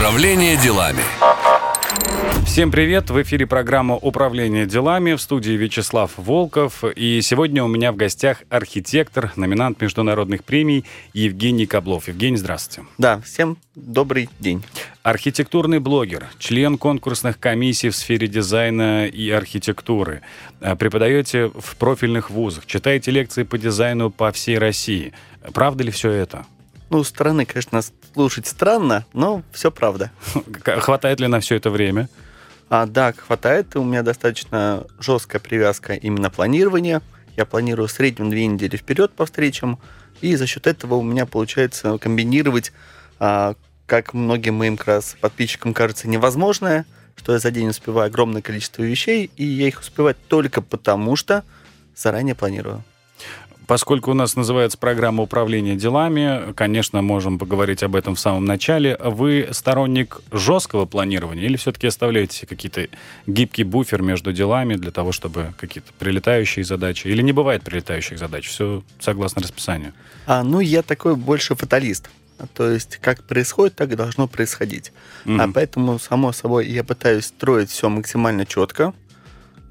Управление делами. Всем привет! В эфире программа «Управление делами» в студии Вячеслав Волков. И сегодня у меня в гостях архитектор, номинант международных премий Евгений Каблов. Евгений, здравствуйте. Да, всем добрый день. Архитектурный блогер, член конкурсных комиссий в сфере дизайна и архитектуры. Э, преподаете в профильных вузах, читаете лекции по дизайну по всей России. Правда ли все это? Ну, стороны, конечно, слушать странно, но все правда. Хватает ли на все это время? А, да, хватает. У меня достаточно жесткая привязка именно планирования. Я планирую в среднем две недели вперед по встречам. И за счет этого у меня получается комбинировать, а, как многим моим как раз подписчикам кажется, невозможное, что я за день успеваю огромное количество вещей, и я их успеваю только потому, что заранее планирую. Поскольку у нас называется программа управления делами, конечно, можем поговорить об этом в самом начале. Вы сторонник жесткого планирования или все-таки оставляете какие-то гибкий буфер между делами для того, чтобы какие-то прилетающие задачи? Или не бывает прилетающих задач? Все согласно расписанию? А, ну, я такой больше фаталист. То есть, как происходит, так и должно происходить. Mm-hmm. А поэтому, само собой, я пытаюсь строить все максимально четко,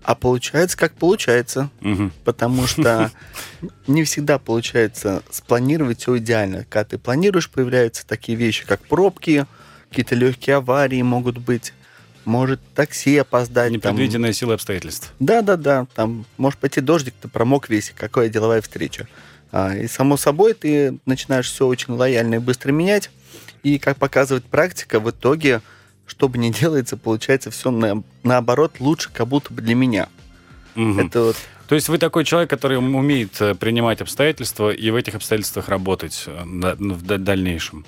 а получается, как получается. Угу. Потому что не всегда получается спланировать все идеально. Когда ты планируешь, появляются такие вещи, как пробки, какие-то легкие аварии могут быть. Может такси опоздать. Непредвиденная там... сила обстоятельств. Да-да-да. Там может пойти дождик, ты промок весь. Какая деловая встреча. А, и само собой ты начинаешь все очень лояльно и быстро менять. И, как показывает практика, в итоге что бы ни делается, получается все на, наоборот лучше, как будто бы для меня. Угу. Это вот то есть вы такой человек, который умеет э, принимать обстоятельства и в этих обстоятельствах работать э, ну, в дальнейшем?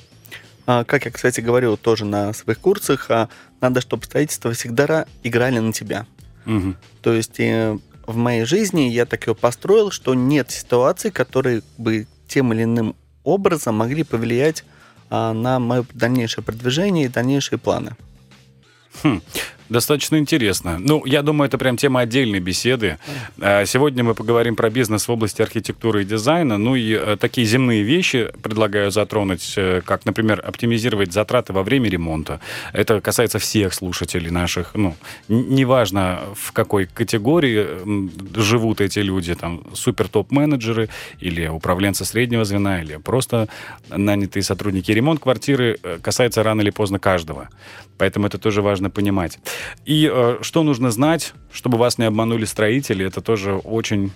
А, как я, кстати, говорил тоже на своих курсах, а, надо, чтобы обстоятельства всегда играли на тебя. Угу. То есть э, в моей жизни я так его построил, что нет ситуаций, которые бы тем или иным образом могли повлиять а, на мое дальнейшее продвижение и дальнейшие планы. Хм. Достаточно интересно. Ну, я думаю, это прям тема отдельной беседы. А, сегодня мы поговорим про бизнес в области архитектуры и дизайна. Ну и э, такие земные вещи предлагаю затронуть, э, как, например, оптимизировать затраты во время ремонта. Это касается всех слушателей наших. Ну, неважно, в какой категории живут эти люди, там, супер топ-менеджеры или управленцы среднего звена, или просто нанятые сотрудники. Ремонт квартиры э, касается рано или поздно каждого. Поэтому это тоже важно понимать. И э, что нужно знать, чтобы вас не обманули строители, это тоже очень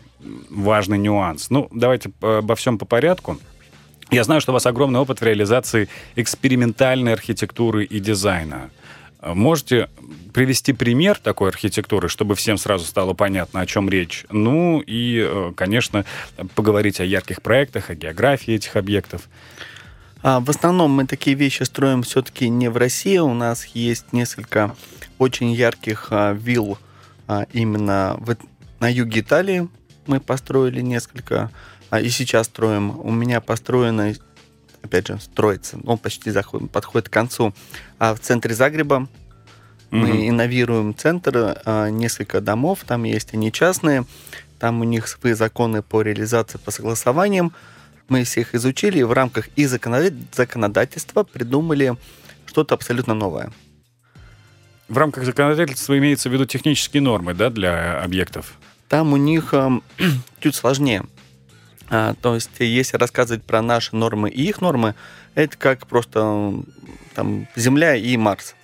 важный нюанс. Ну, давайте обо всем по порядку. Я знаю, что у вас огромный опыт в реализации экспериментальной архитектуры и дизайна. Можете привести пример такой архитектуры, чтобы всем сразу стало понятно, о чем речь? Ну и, э, конечно, поговорить о ярких проектах, о географии этих объектов. А, в основном мы такие вещи строим все-таки не в России. У нас есть несколько очень ярких а, вилл а, именно в, на юге Италии. Мы построили несколько, и сейчас строим. У меня построено, опять же, строится, он почти заходит, подходит к концу, а в центре Загреба mm-hmm. мы инновируем центр, несколько домов, там есть они частные, там у них свои законы по реализации, по согласованиям. Мы всех изучили и в рамках и законодательства придумали что-то абсолютно новое. В рамках законодательства имеется в виду технические нормы да, для объектов? Там у них э, чуть сложнее. А, то есть, если рассказывать про наши нормы и их нормы, это как просто там, Земля и Марс.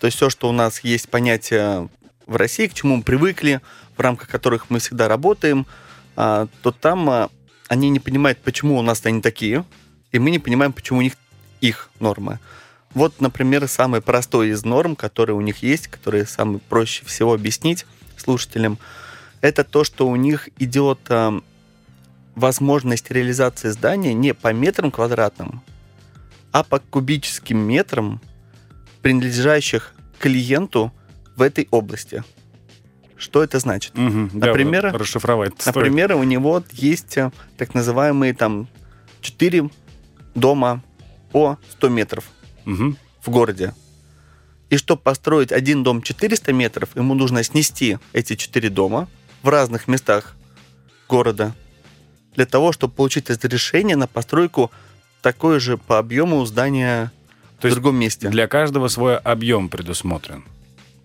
То есть все, что у нас есть понятие в России, к чему мы привыкли, в рамках которых мы всегда работаем, а, то там а, они не понимают, почему у нас они такие, и мы не понимаем, почему у них их нормы. Вот, например, самый простой из норм, который у них есть, который самый проще всего объяснить слушателям, это то, что у них идет э, возможность реализации здания не по метрам квадратным, а по кубическим метрам, принадлежащих клиенту в этой области. Что это значит? Угу, например, да, расшифровать. Например, стоит. у него есть э, так называемые там 4 дома по 100 метров угу. в городе. И чтобы построить один дом 400 метров, ему нужно снести эти четыре дома в разных местах города для того, чтобы получить разрешение на постройку такой же по объему здания То в другом месте. Для каждого свой объем предусмотрен.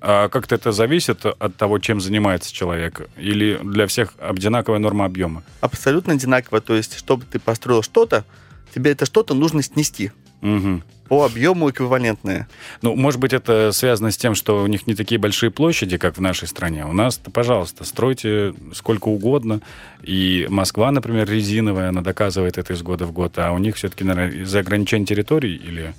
А как-то это зависит от того, чем занимается человек? Или для всех одинаковая норма объема? Абсолютно одинаково. То есть, чтобы ты построил что-то, тебе это что-то нужно снести. Угу. По объему эквивалентное. Ну, может быть, это связано с тем, что у них не такие большие площади, как в нашей стране. У нас, пожалуйста, стройте сколько угодно. И Москва, например, резиновая, она доказывает это из года в год. А у них все-таки, наверное, из-за ограничения территорий или...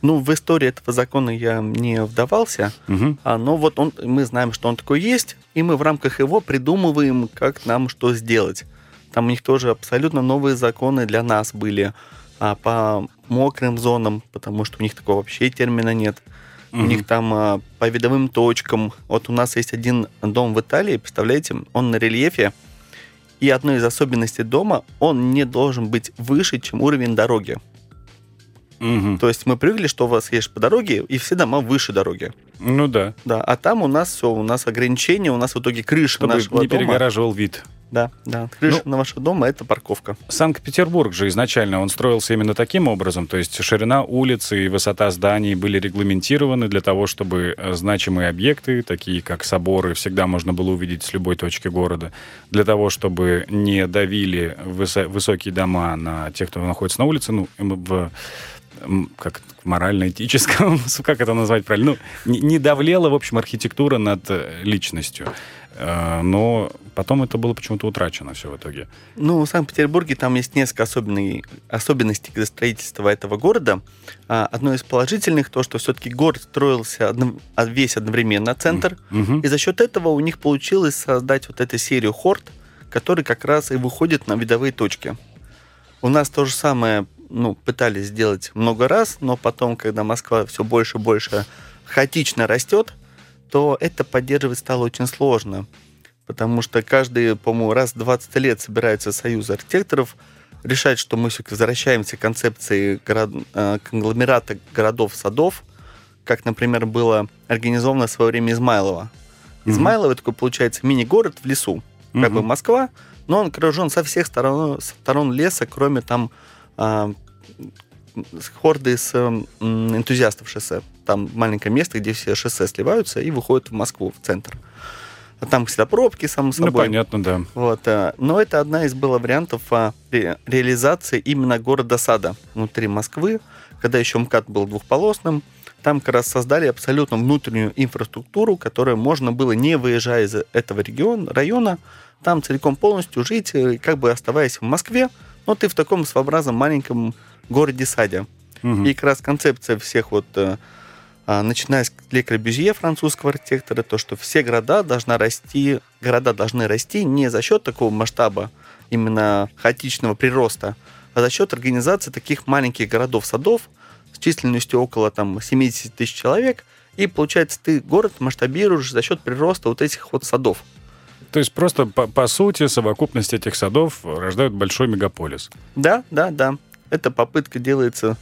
Ну, в истории этого закона я не вдавался, Угу. а, но вот он, мы знаем, что он такой есть, и мы в рамках его придумываем, как нам что сделать. Там у них тоже абсолютно новые законы для нас были а, по мокрым зонам, потому что у них такого вообще термина нет. У Мгм. них там а, по видовым точкам. Вот у нас есть один дом в Италии, представляете, он на рельефе, и одной из особенностей дома, он не должен быть выше, чем уровень дороги. Мгм. То есть мы привыкли, что у вас едешь по дороге, и все дома выше дороги. Ну да. Да, а там у нас все, у нас ограничения, у нас в итоге крыша Чтобы нашего не дома. перегораживал вид. Да, да, крыша Ну- нашего дома это парковка. Санкт-Петербург же изначально он строился именно таким образом, то есть ширина улицы и высота зданий были регламентированы для того, чтобы э, значимые объекты, такие как соборы, всегда можно было увидеть с любой точки города, для того, чтобы не давили высо- высокие дома на тех, кто находится на улице, ну, в как морально-этическом, как это назвать правильно, ну, не, не давлела, в общем, архитектура над э, личностью. Э, Но потом это было почему-то утрачено все в итоге. Ну, в Санкт-Петербурге там есть несколько особенный- особенностей строительства этого города. А, Одно из положительных то, что все-таки город строился одно- а, весь одновременно, центр. Мгм. И за счет этого у них получилось создать вот эту серию хорд, который как раз и выходит на видовые точки. У нас то же самое ну, пытались сделать много раз, но потом, когда Москва все больше и больше хаотично растет, то это поддерживать стало очень сложно. Потому что каждый, по-моему, раз в 20 лет собираются союзы архитекторов решать, что мы все-таки возвращаемся к концепции город- э, конгломерата городов-садов, как, например, было организовано в свое время Измайлово. Мгм. Измайлово это такой, получается, мини-город в лесу, как Мгм. бы Москва, но он окружен со всех сторон, сторон леса, кроме там а, хорды с энтузиастов шоссе. Там маленькое место, где все шоссе сливаются и выходят в Москву, в центр. А там всегда пробки, само Ну, собой. понятно, да. Вот, а, но это одна из было вариантов ре- реализации именно города-сада внутри Москвы, когда еще МКАД был двухполосным. Там как раз создали абсолютно внутреннюю инфраструктуру, которую можно было, не выезжая из этого региона, района, там целиком полностью жить, э, как бы оставаясь в Москве, но ты в таком своеобразном маленьком городе-саде. Мгм. И как раз концепция всех вот, э, а, начиная с Ле Корбюзье, французского архитектора, то, что все города должны расти, города должны расти не за счет такого масштаба, именно хаотичного прироста, а за счет организации таких маленьких городов-садов с численностью около там, 70 тысяч человек, и получается, ты город масштабируешь за счет прироста вот этих вот садов. То есть просто по, по сути совокупность этих садов рождают большой мегаполис. Да, да, да. Эта попытка делается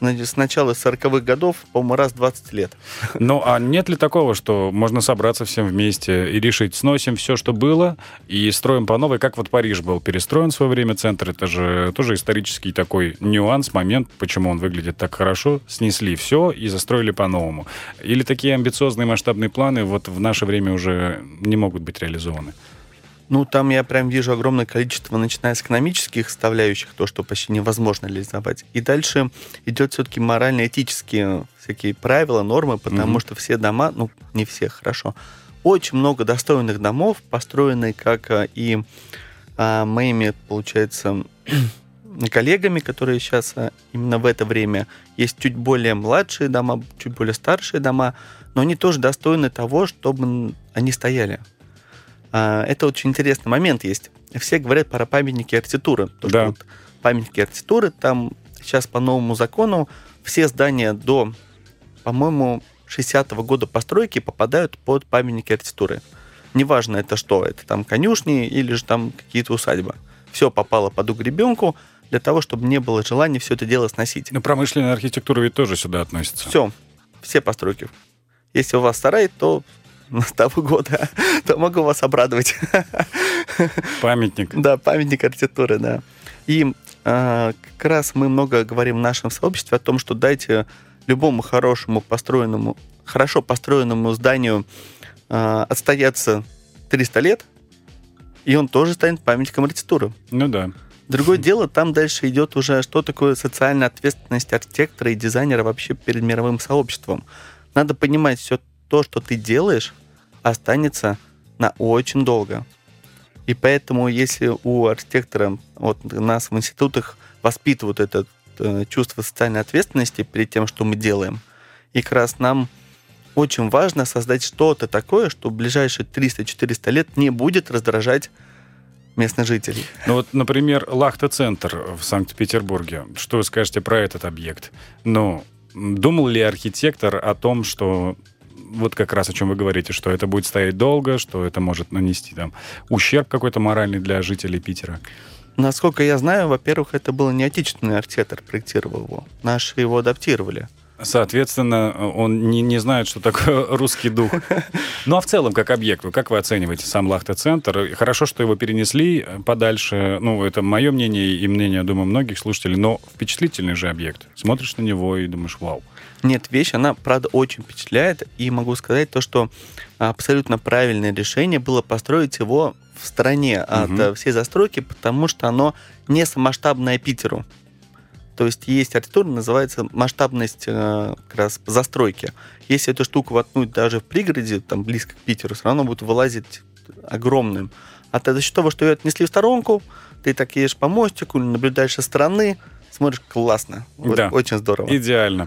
с начала 40-х годов, по-моему, раз в 20 лет. Ну, а нет ли такого, что можно собраться всем вместе и решить, сносим все, что было, и строим по новой, как вот Париж был перестроен в свое время, центр, это же тоже исторический такой нюанс, момент, почему он выглядит так хорошо, снесли все и застроили по-новому. Или такие амбициозные масштабные планы вот в наше время уже не могут быть реализованы? Ну, там я прям вижу огромное количество, начиная с экономических составляющих, то, что почти невозможно реализовать. И дальше идет все-таки морально-этические всякие правила, нормы, потому Мгм. что все дома, ну, не все, хорошо, очень много достойных домов, построенные как а, и а, моими, получается, коллегами, которые сейчас а, именно в это время есть чуть более младшие дома, чуть более старшие дома, но они тоже достойны того, чтобы они стояли. А, Это очень интересный момент есть. Все говорят про памятники архитектуры. То, Да. вот памятники архитектуры, там сейчас по новому закону все здания до, по-моему, 60-го года постройки попадают под памятники архитектуры. Неважно это что, это там конюшни или же там какие-то усадьбы. Все попало под угребенку для того, чтобы не было желания все это дело сносить. Ну, промышленная архитектура ведь тоже сюда относится. Все, все постройки. Если у вас сарай, то того года, то могу вас обрадовать. Памятник. Да, памятник архитектуры, да. И а, как раз мы много говорим в нашем сообществе о том, что дайте любому хорошему построенному, хорошо построенному зданию э, отстояться 300 лет, и он тоже станет памятником архитектуры. Ну да. Другое дело, там дальше идет уже, что такое социальная ответственность архитектора и дизайнера вообще перед мировым сообществом. Надо понимать, все то, что ты делаешь, останется на очень долго. И поэтому, если у архитектора, вот нас в институтах воспитывают это э, чувство социальной ответственности перед тем, что мы делаем, и как раз нам очень важно создать что-то такое, что в ближайшие 300-400 лет не будет раздражать местных жителей. Ну вот, например, Лахта-центр в Санкт-Петербурге. Что вы скажете про этот объект? Ну, думал ли архитектор о том, что вот как раз о чем вы говорите, что это будет стоять долго, что это может нанести там ущерб какой-то моральный для жителей Питера? Насколько я знаю, во-первых, это был не отечественный архитектор, проектировал его. Наши его адаптировали. Соответственно, он не, не знает, что такое русский дух. Ну а в целом, как объект, как вы оцениваете сам Лахта-центр? Хорошо, что его перенесли подальше. Ну, это мое мнение и мнение, думаю, многих слушателей, но впечатлительный же объект. Смотришь на него и думаешь, вау. Нет, вещь, она, правда, очень впечатляет. И могу сказать то, что абсолютно правильное решение было построить его в стороне от угу. всей застройки, потому что оно не самосштабное Питеру. То есть есть архитектура, называется масштабность э, как раз застройки. Если эту штуку воткнуть даже в пригороде, там близко к Питеру, все равно будет вылазить огромным. А ты за счет того, что ее отнесли в сторонку, ты так едешь по мостику, наблюдаешь со стороны, смотришь классно. Вот, да. Очень здорово. Идеально.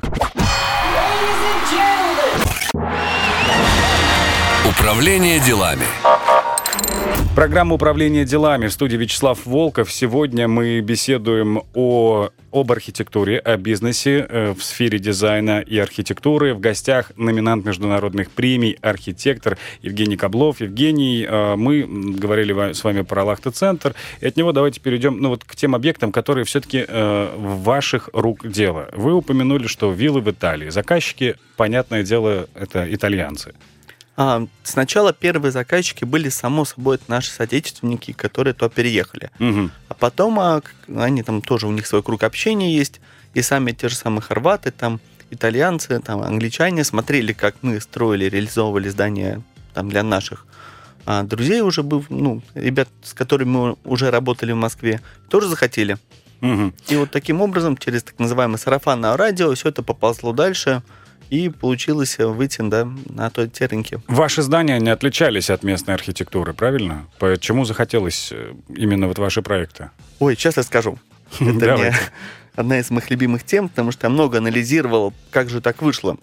Управление делами. Программа управления делами в студии Вячеслав Волков. Сегодня мы беседуем о, об архитектуре, о бизнесе э, в сфере дизайна и архитектуры. В гостях номинант международных премий, архитектор Евгений Каблов. Евгений, э, мы говорили с вами про Лахта-центр, и от него давайте перейдем ну, вот, к тем объектам, которые все-таки э, в ваших рук дело. Вы упомянули, что виллы в Италии. Заказчики, понятное дело, это итальянцы. А, сначала первые заказчики были, само собой, это наши соотечественники, которые туда переехали. Угу. А потом а, они там тоже, у них свой круг общения есть, и сами те же самые хорваты, там, итальянцы, там, англичане смотрели, как мы строили, реализовывали здания там, для наших а друзей уже был, ну, ребят, с которыми мы уже работали в Москве, тоже захотели. Угу. И вот таким образом, через так называемое сарафанное радио, все это поползло дальше и получилось выйти да, на той те рынки. Ваши здания не отличались от местной архитектуры, правильно? Почему захотелось э, именно вот ваши проекты? Ой, сейчас расскажу. Это мне одна из моих любимых тем, потому что я много анализировал, как же так вышло.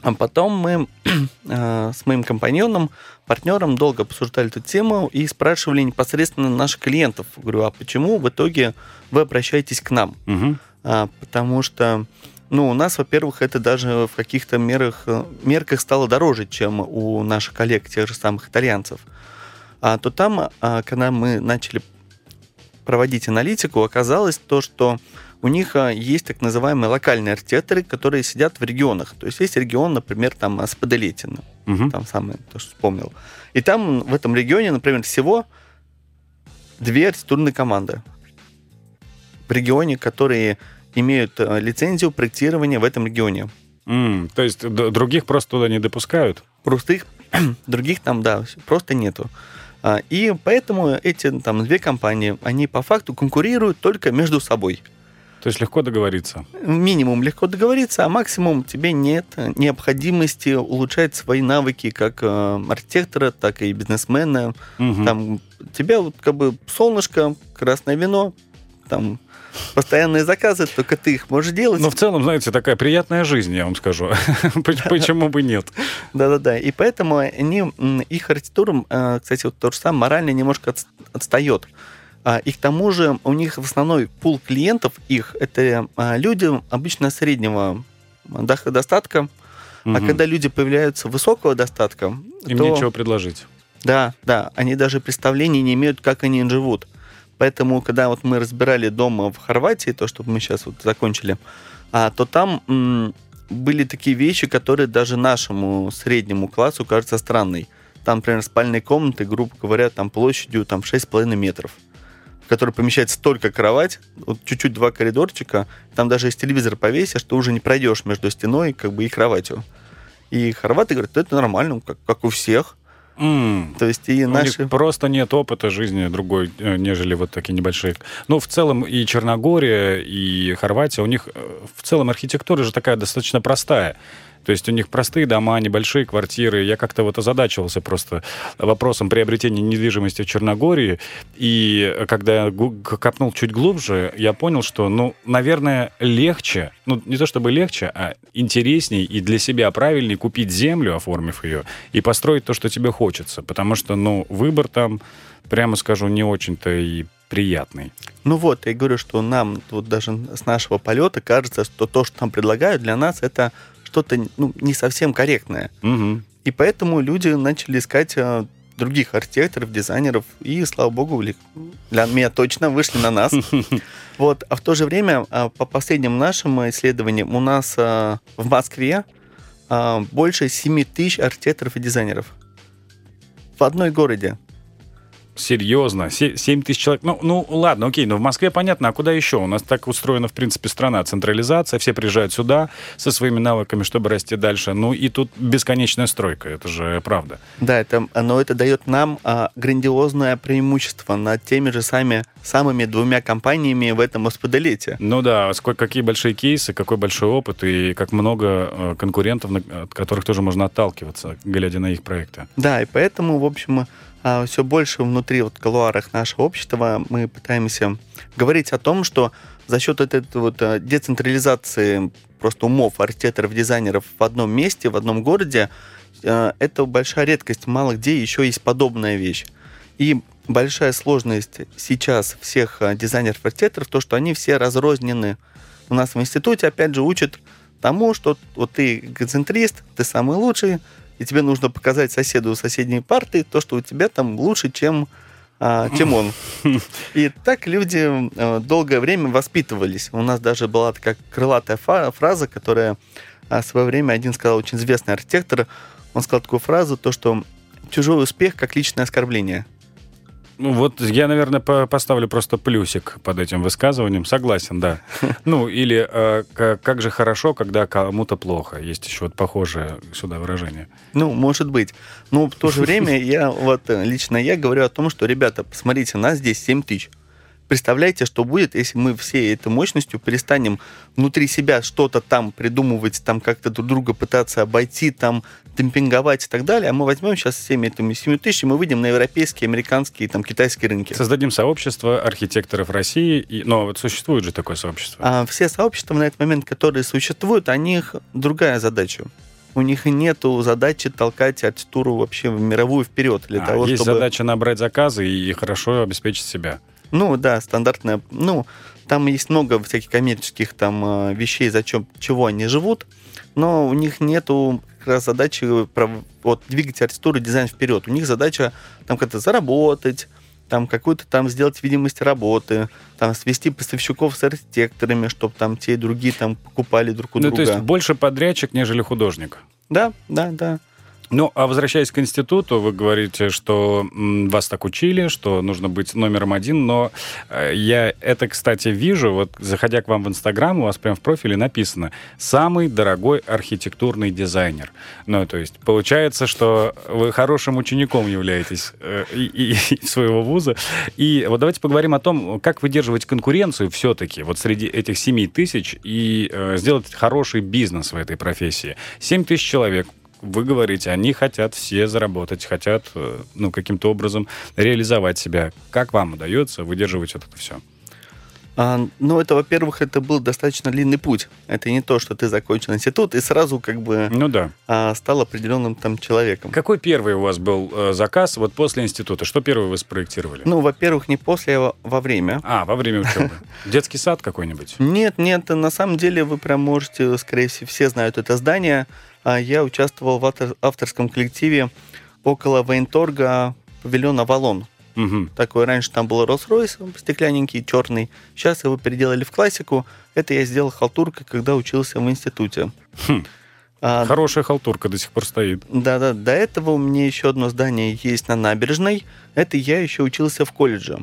А потом мы э, с моим компаньоном, партнером долго обсуждали эту тему и спрашивали непосредственно наших клиентов. Говорю, а почему в итоге вы обращаетесь к нам? Угу. А, потому что ну, у нас, во-первых, это даже в каких-то мерах, э, мерках стало дороже, чем у наших коллег, тех же самых итальянцев. А то там, а, когда мы начали проводить аналитику, оказалось то, что у них а, есть так называемые локальные архитекторы, которые сидят в регионах. То есть есть регион, например, там Споделетино, угу. там самое, то, что вспомнил. И там в этом регионе, например, всего две архитектурные команды. В регионе, которые имеют э, лицензию проектирования в этом регионе. Mm, то есть других просто туда не допускают? Просто их, других там, да, просто нету. А, и поэтому эти там две компании, они по факту конкурируют только между собой. То есть легко договориться? Минимум легко договориться, а максимум тебе нет необходимости улучшать свои навыки как э, архитектора, так и бизнесмена. Угу. Там тебя вот как бы солнышко, красное вино, там постоянные заказы, только ты их можешь делать. Но в целом, знаете, такая приятная жизнь, я вам скажу. Почему бы нет? Да-да-да. И поэтому они, их архитектура, э, кстати, вот то же самое, морально немножко отстает. А, и к тому же у них в основной пул клиентов их это а, люди обычно среднего достатка, угу. а когда люди появляются высокого достатка, им то... нечего предложить. Да, да, они даже представления не имеют, как они живут. Поэтому, когда вот мы разбирали дома в Хорватии, то, что мы сейчас вот закончили, а, то там м, были такие вещи, которые даже нашему среднему классу кажутся странной. Там, например, спальные комнаты, грубо говоря, там площадью там 6,5 метров. которой помещается только кровать, вот чуть-чуть два коридорчика, там даже если телевизор повесишь, ты уже не пройдешь между стеной как бы и кроватью. И хорваты говорят, это нормально, как, как у всех. М, То есть и У наши... них просто нет опыта жизни другой, э, нежели вот такие небольшие. Ну, в целом и Черногория, и Хорватия, у них э, в целом архитектура же такая достаточно простая. То есть у них простые дома, небольшие квартиры. Я как-то вот озадачивался просто вопросом приобретения недвижимости в Черногории. И когда я копнул чуть глубже, я понял, что, ну, наверное, легче, ну, не то чтобы легче, а интересней и для себя правильней купить землю, оформив ее, и построить то, что тебе хочется. Потому что, ну, выбор там, прямо скажу, не очень-то и приятный. Ну вот, я говорю, что нам вот даже с нашего полета кажется, что то, что там предлагают, для нас это что-то ну, не совсем корректное. Мгм. И поэтому люди начали искать э, других архитекторов, дизайнеров, и, слава богу, для меня точно вышли на нас. Вот. А в то же время, а, по последним нашим исследованиям, у нас а, в Москве а, больше 7 тысяч архитекторов и дизайнеров. В одной городе. Серьезно, 7 тысяч человек. Ну, ну, ладно, окей, но в Москве понятно, а куда еще? У нас так устроена, в принципе, страна. Централизация, все приезжают сюда со своими навыками, чтобы расти дальше. Ну, и тут бесконечная стройка, это же правда. Да, это, но это дает нам а, грандиозное преимущество над теми же сами, самыми двумя компаниями в этом осподолете. Ну да, сколько, какие большие кейсы, какой большой опыт и как много э, конкурентов, от которых тоже можно отталкиваться, глядя на их проекты. Да, и поэтому, в общем, все больше внутри вот колуарах нашего общества мы пытаемся говорить о том, что за счет этой вот а, децентрализации просто умов архитекторов, дизайнеров в одном месте, в одном городе, а, это большая редкость. Мало где еще есть подобная вещь. И большая сложность сейчас всех а, дизайнеров, архитекторов, то, что они все разрознены. У нас в институте, опять же, учат тому, что вот ты эгоцентрист, ты самый лучший, и тебе нужно показать соседу соседней парты то, что у тебя там лучше, чем, а, чем он. И так люди э, долгое время воспитывались. У нас даже была такая крылатая фраза, которая а, в свое время один сказал, очень известный архитектор, он сказал такую фразу, то, что чужой успех как личное оскорбление. Ну вот я, наверное, по- поставлю просто плюсик под этим высказыванием. Согласен, да. Ну или э, как же хорошо, когда кому-то плохо. Есть еще вот похожее сюда выражение. Ну, может быть. Но в то же время я вот э, лично я говорю о том, что, ребята, посмотрите, нас здесь 7 тысяч. Представляете, что будет, если мы всей этой мощностью перестанем внутри себя что-то там придумывать, там как-то друг друга пытаться обойти, там демпинговать и так далее, а мы возьмем сейчас всеми этими 7 тысяч, и мы выйдем на европейские, американские, там, китайские рынки. Создадим сообщество архитекторов России. И, но вот существует же такое сообщество. А все сообщества на этот момент, которые существуют, у них другая задача. У них нету задачи толкать архитектуру вообще в мировую вперед для А, того, есть чтобы... задача набрать заказы и хорошо обеспечить себя. Ну да, стандартная. Ну, там есть много всяких коммерческих там э, вещей, за чем, чего они живут, но у них нету как раз задачи про- вот, двигать архитектуру и дизайн вперед. У них задача там как-то заработать, там какую-то там сделать видимость работы, там свести поставщиков с архитекторами, чтобы там те и другие там покупали друг у Ну, друга. то есть больше подрядчик, нежели художник. Да, да, да. Ну, а возвращаясь к институту, вы говорите, что вас так учили, что нужно быть номером один, но э, я это, кстати, вижу, вот заходя к вам в Инстаграм, у вас прям в профиле написано «Самый дорогой архитектурный дизайнер». Ну, то есть получается, что вы хорошим учеником являетесь э, и- и своего вуза. И вот давайте поговорим о том, как выдерживать конкуренцию все-таки вот среди этих 7 тысяч и э, сделать хороший бизнес в этой профессии. 7 тысяч человек, вы говорите, они хотят все заработать, хотят э, ну, каким-то образом реализовать себя. Как вам удается выдерживать вот это все? А, ну, это, во-первых, это был достаточно длинный путь. Это не то, что ты закончил институт и сразу как бы Ну да. а, стал определенным там человеком. Какой первый у вас был э, заказ вот после института? Что первое вы спроектировали? Ну, во-первых, не после, а во время. А, во время учебы. Детский сад какой-нибудь? Нет, нет, на самом деле вы прям можете, скорее всего, все знают это здание. А Я участвовал в автор- авторском коллективе около военторга павильон «Авалон». Мгм. Такой раньше там был Rolls-Royce стеклянненький, черный. Сейчас его переделали в классику. Это я сделал халтуркой, когда учился в институте. Хм. А, Хорошая халтурка до сих пор стоит. Да-да, до этого у меня еще одно здание есть на набережной. Это я еще учился в колледже.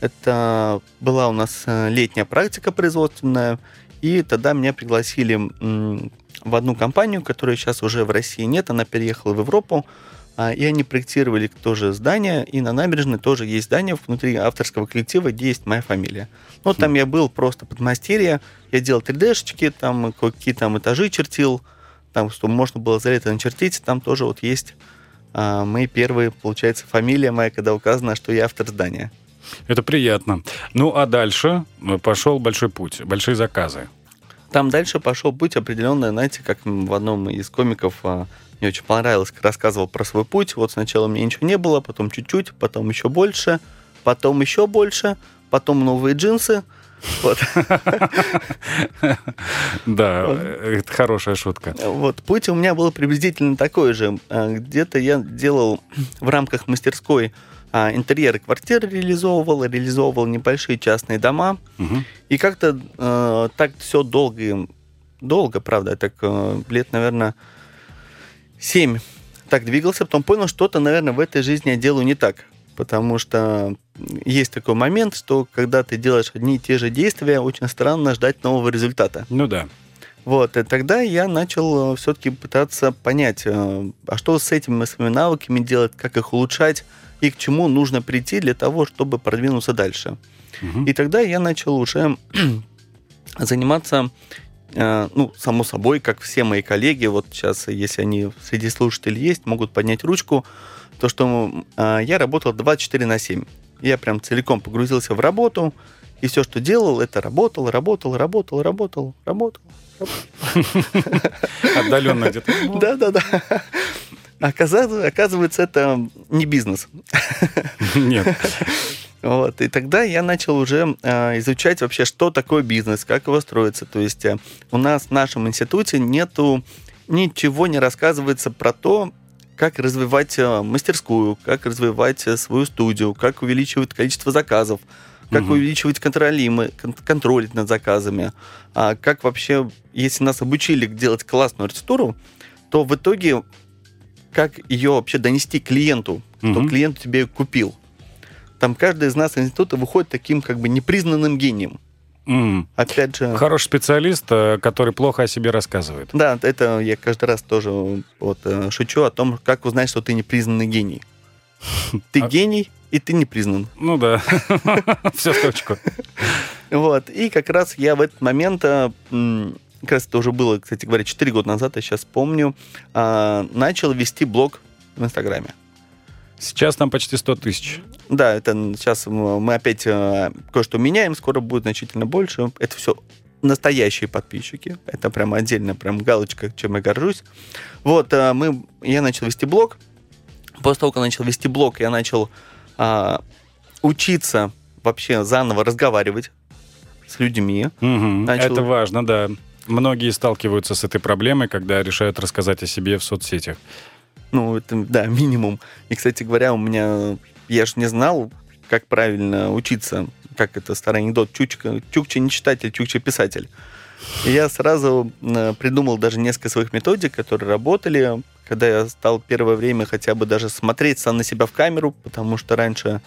Это была у нас э, летняя практика производственная, и тогда меня пригласили в одну компанию, которая сейчас уже в России нет, она переехала в Европу, а, и они проектировали тоже здание, и на набережной тоже есть здание внутри авторского коллектива, где есть моя фамилия. Ну, там я был просто подмастерье, я делал 3D-шечки, там какие там этажи чертил, там, что можно было за это начертить, там тоже вот есть а, мои первые, получается, фамилия моя, когда указано, что я автор здания. Это приятно. Ну, а дальше пошел большой путь, большие заказы. Там дальше пошел путь определенный, знаете, как в одном из комиков а, мне очень понравилось, как рассказывал про свой путь. Вот сначала у меня ничего не было, потом чуть-чуть, потом еще больше, потом еще больше, потом новые джинсы. Вот. Да, это хорошая шутка. Вот, путь у меня был приблизительно такой же. А, где-то я делал в рамках мастерской интерьеры квартиры реализовывал, реализовывал небольшие частные дома. Угу. И как-то э, так все долго, долго, правда, так э, лет, наверное, семь так двигался, потом понял, что-то, наверное, в этой жизни я делаю не так. Потому что есть такой момент, что когда ты делаешь одни и те же действия, очень странно ждать нового результата. Ну да. Вот, и тогда я начал э, все-таки пытаться понять, э, а что с этими своими навыками делать, как их улучшать, и к чему нужно прийти для того, чтобы продвинуться дальше. Угу. И тогда я начал уже заниматься, э, ну, само собой, как все мои коллеги, вот сейчас, если они среди слушателей есть, могут поднять ручку, то, что э, я работал 24 на 7. Я прям целиком погрузился в работу, и все, что делал, это работал, работал, работал, работал, работал. Отдаленно где-то. Да, да, да. Оказывается, оказывается, это не бизнес. Нет. Вот. И тогда я начал уже э, изучать вообще, что такое бизнес, как его строится. То есть э, у нас в нашем институте нету ничего не рассказывается про то, как развивать э, мастерскую, как развивать э, свою студию, как увеличивать количество заказов, как угу. увеличивать контролимы, кон- контролить над заказами, а как вообще, если нас обучили делать классную архитектуру, то в итоге как ее вообще донести клиенту, угу. что клиент тебе купил. Там каждый из нас из института выходит таким как бы непризнанным гением. Mm. Опять же... Хороший специалист, э, который плохо о себе рассказывает. Да, это я каждый раз тоже вот, э, шучу о том, как узнать, что ты непризнанный гений. Ты а... гений, и ты не признан. Ну да, все в точку. Вот, и как раз я в этот момент э, как раз это уже было, кстати говоря, 4 года назад, я сейчас помню, а, начал вести блог в Инстаграме. Сейчас там почти 100 тысяч. Да, это сейчас мы опять э, кое-что меняем, скоро будет значительно больше. Это все настоящие подписчики. Это прям отдельно, прям галочка, чем я горжусь. Вот, э, мы, я начал вести блог. После того, как начал вести блог, я начал а, учиться вообще заново разговаривать с людьми. Угу, начал... Это важно, да. Многие сталкиваются с этой проблемой, когда решают рассказать о себе в соцсетях. Ну, это, да, минимум. И, кстати говоря, у меня... Я же не знал, как правильно учиться. Как это старый анекдот. Чучка, Чукча не читатель, Чукча писатель. И я сразу э, придумал даже несколько своих методик, которые работали, когда я стал первое время хотя бы даже смотреть сам на себя в камеру, потому что раньше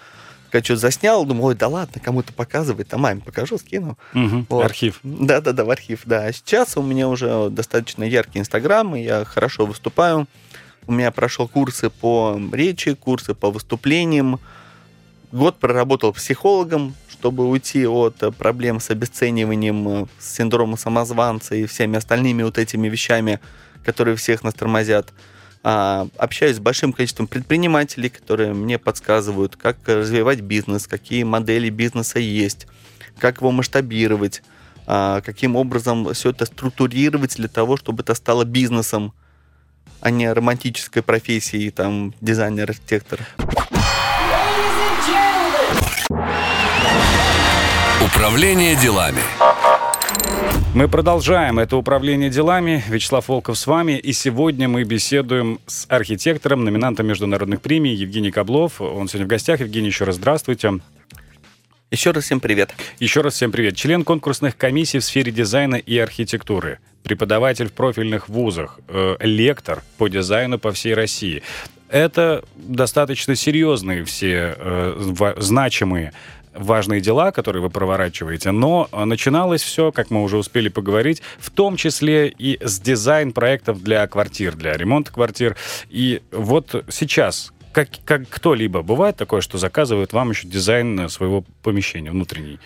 когда что-то заснял, думал, ой, да ладно, кому-то показывает, а маме покажу, скину. Угу, вот. Архив. Да-да-да, в архив, да. А сейчас у меня уже достаточно яркий Инстаграм, и я хорошо выступаю. У меня прошел курсы по речи, курсы по выступлениям. Год проработал психологом, чтобы уйти от проблем с обесцениванием, с синдромом самозванца и всеми остальными вот этими вещами, которые всех нас тормозят. А, общаюсь с большим количеством предпринимателей, которые мне подсказывают, как развивать бизнес, какие модели бизнеса есть, как его масштабировать, а, каким образом все это структурировать для того, чтобы это стало бизнесом, а не романтической профессией, там, дизайнер-архитектор. Управление делами. Мы продолжаем это управление делами. Вячеслав Волков с вами. И сегодня мы беседуем с архитектором, номинантом международных премий Евгений Каблов. Он сегодня в гостях. Евгений, еще раз здравствуйте. Еще раз всем привет. Еще раз всем привет. Член конкурсных комиссий в сфере дизайна и архитектуры. Преподаватель в профильных вузах. Э, лектор по дизайну по всей России. Это достаточно серьезные все э, значимые важные дела, которые вы проворачиваете, но начиналось все, как мы уже успели поговорить, в том числе и с дизайн-проектов для квартир, для ремонта квартир. И вот сейчас как, как кто-либо бывает такое, что заказывает вам еще дизайн своего помещения внутренний?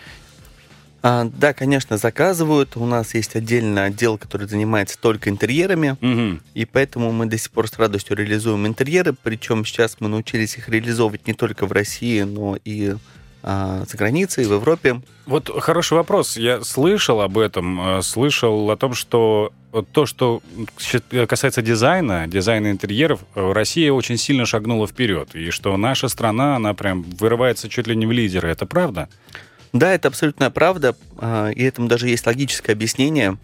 А, да, конечно, заказывают. У нас есть отдельный отдел, который занимается только интерьерами, Угу. и поэтому мы до сих пор с радостью реализуем интерьеры. Причем сейчас мы научились их реализовывать не только в России, но и а, за границей, в Европе. Вот хороший вопрос. Я слышал об этом, э, слышал о том, что то, что касается дизайна, дизайна интерьеров, э, Россия очень сильно шагнула вперед, и что наша страна, она прям вырывается чуть ли не в лидеры. Это правда? Да, это абсолютная правда, а, и этому даже есть логическое объяснение.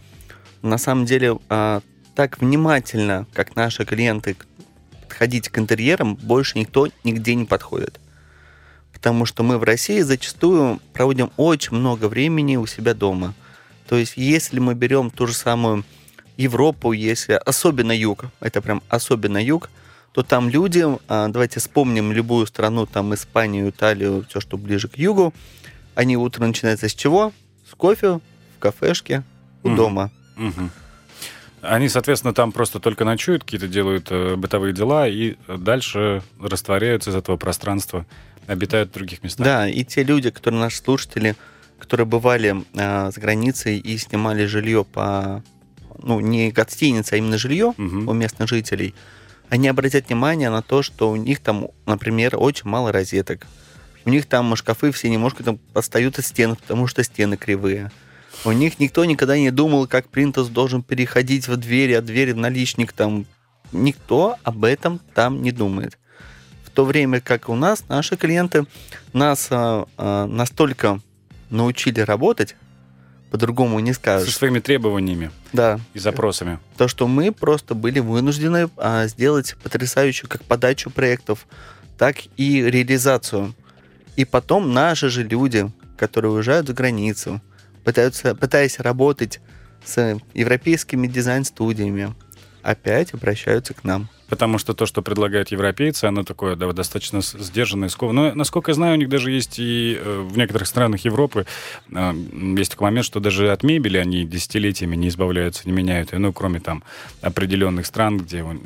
На самом деле, а, так внимательно, как наши клиенты подходить к интерьерам, больше никто нигде не подходит. Потому что мы в России зачастую проводим очень много времени у себя дома. То есть, если мы берем ту же самую Европу, если особенно юг, это прям особенно юг, то там люди, а, давайте вспомним любую страну, там Испанию, Италию, все, что ближе к югу, они утро начинаются с чего? С кофе, в кафешке, у Мгм. дома. Мгм. Они, соответственно, там просто только ночуют, какие-то делают э, бытовые дела и дальше растворяются из этого пространства, обитают в других местах. Да, и те люди, которые наши слушатели, которые бывали а, за границей и снимали жилье по, ну, не гостиница, а именно жилье Мгм. у местных жителей, они обратят внимание на то, что у них там, например, очень мало розеток. У них там шкафы все немножко там отстают от стен, потому что стены кривые. У них никто никогда не думал, как принтер должен переходить в двери, а двери в наличник там. Никто об этом там не думает. В то время как у нас наши клиенты нас а, а, настолько научили работать, по-другому не Со скажешь. своими требованиями Да, и запросами. то, что мы просто были вынуждены а, сделать потрясающую как подачу проектов, так и реализацию. И потом наши же люди, которые уезжают за границу, пытаются, пытаясь работать с европейскими дизайн-студиями, опять обращаются к нам. Потому что то, что предлагают европейцы, оно такое да, достаточно сдержанное, скованное. Но, насколько я знаю, у них даже есть и э, в некоторых странах Европы э, есть такой момент, что даже от мебели они десятилетиями не избавляются, не меняют. ее. Ну, кроме там определенных стран, где у,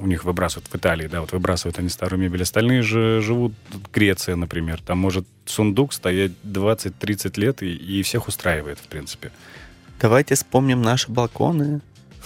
у них выбрасывают, в Италии, да, вот выбрасывают они старую мебель. Остальные же живут, Греция, например, там может сундук стоять 20-30 лет и, и всех устраивает, в принципе. Давайте вспомним наши балконы.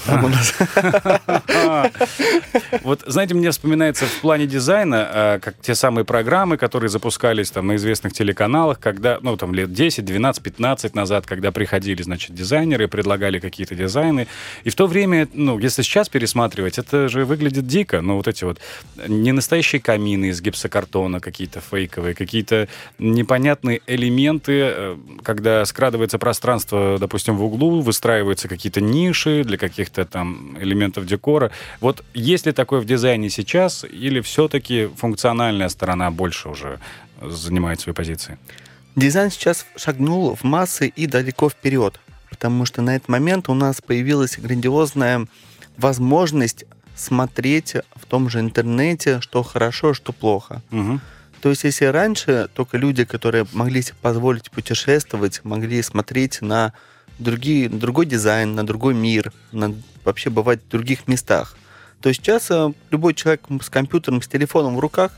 Вот, знаете, мне вспоминается в плане дизайна, э, как те самые программы, которые запускались там на известных телеканалах, когда, ну, там, лет 10, 12, 15 назад, когда приходили, значит, дизайнеры, предлагали какие-то дизайны. И в то время, ну, если сейчас пересматривать, это же выглядит дико. Ну, вот эти вот не настоящие камины из гипсокартона, какие-то фейковые, какие-то непонятные элементы, э, когда скрадывается пространство, допустим, в углу, выстраиваются какие-то ниши для каких-то там элементов декора. Вот есть ли такое в дизайне сейчас, или все-таки функциональная сторона больше уже занимает свои позиции? Дизайн сейчас шагнул в массы и далеко вперед, потому что на этот момент у нас появилась грандиозная возможность смотреть в том же интернете, что хорошо, что плохо. Мгм. То есть, если раньше только люди, которые могли себе позволить путешествовать, могли смотреть на другие, другой дизайн, на другой мир, на вообще бывать в других местах, то сейчас э, любой человек с компьютером, с телефоном в руках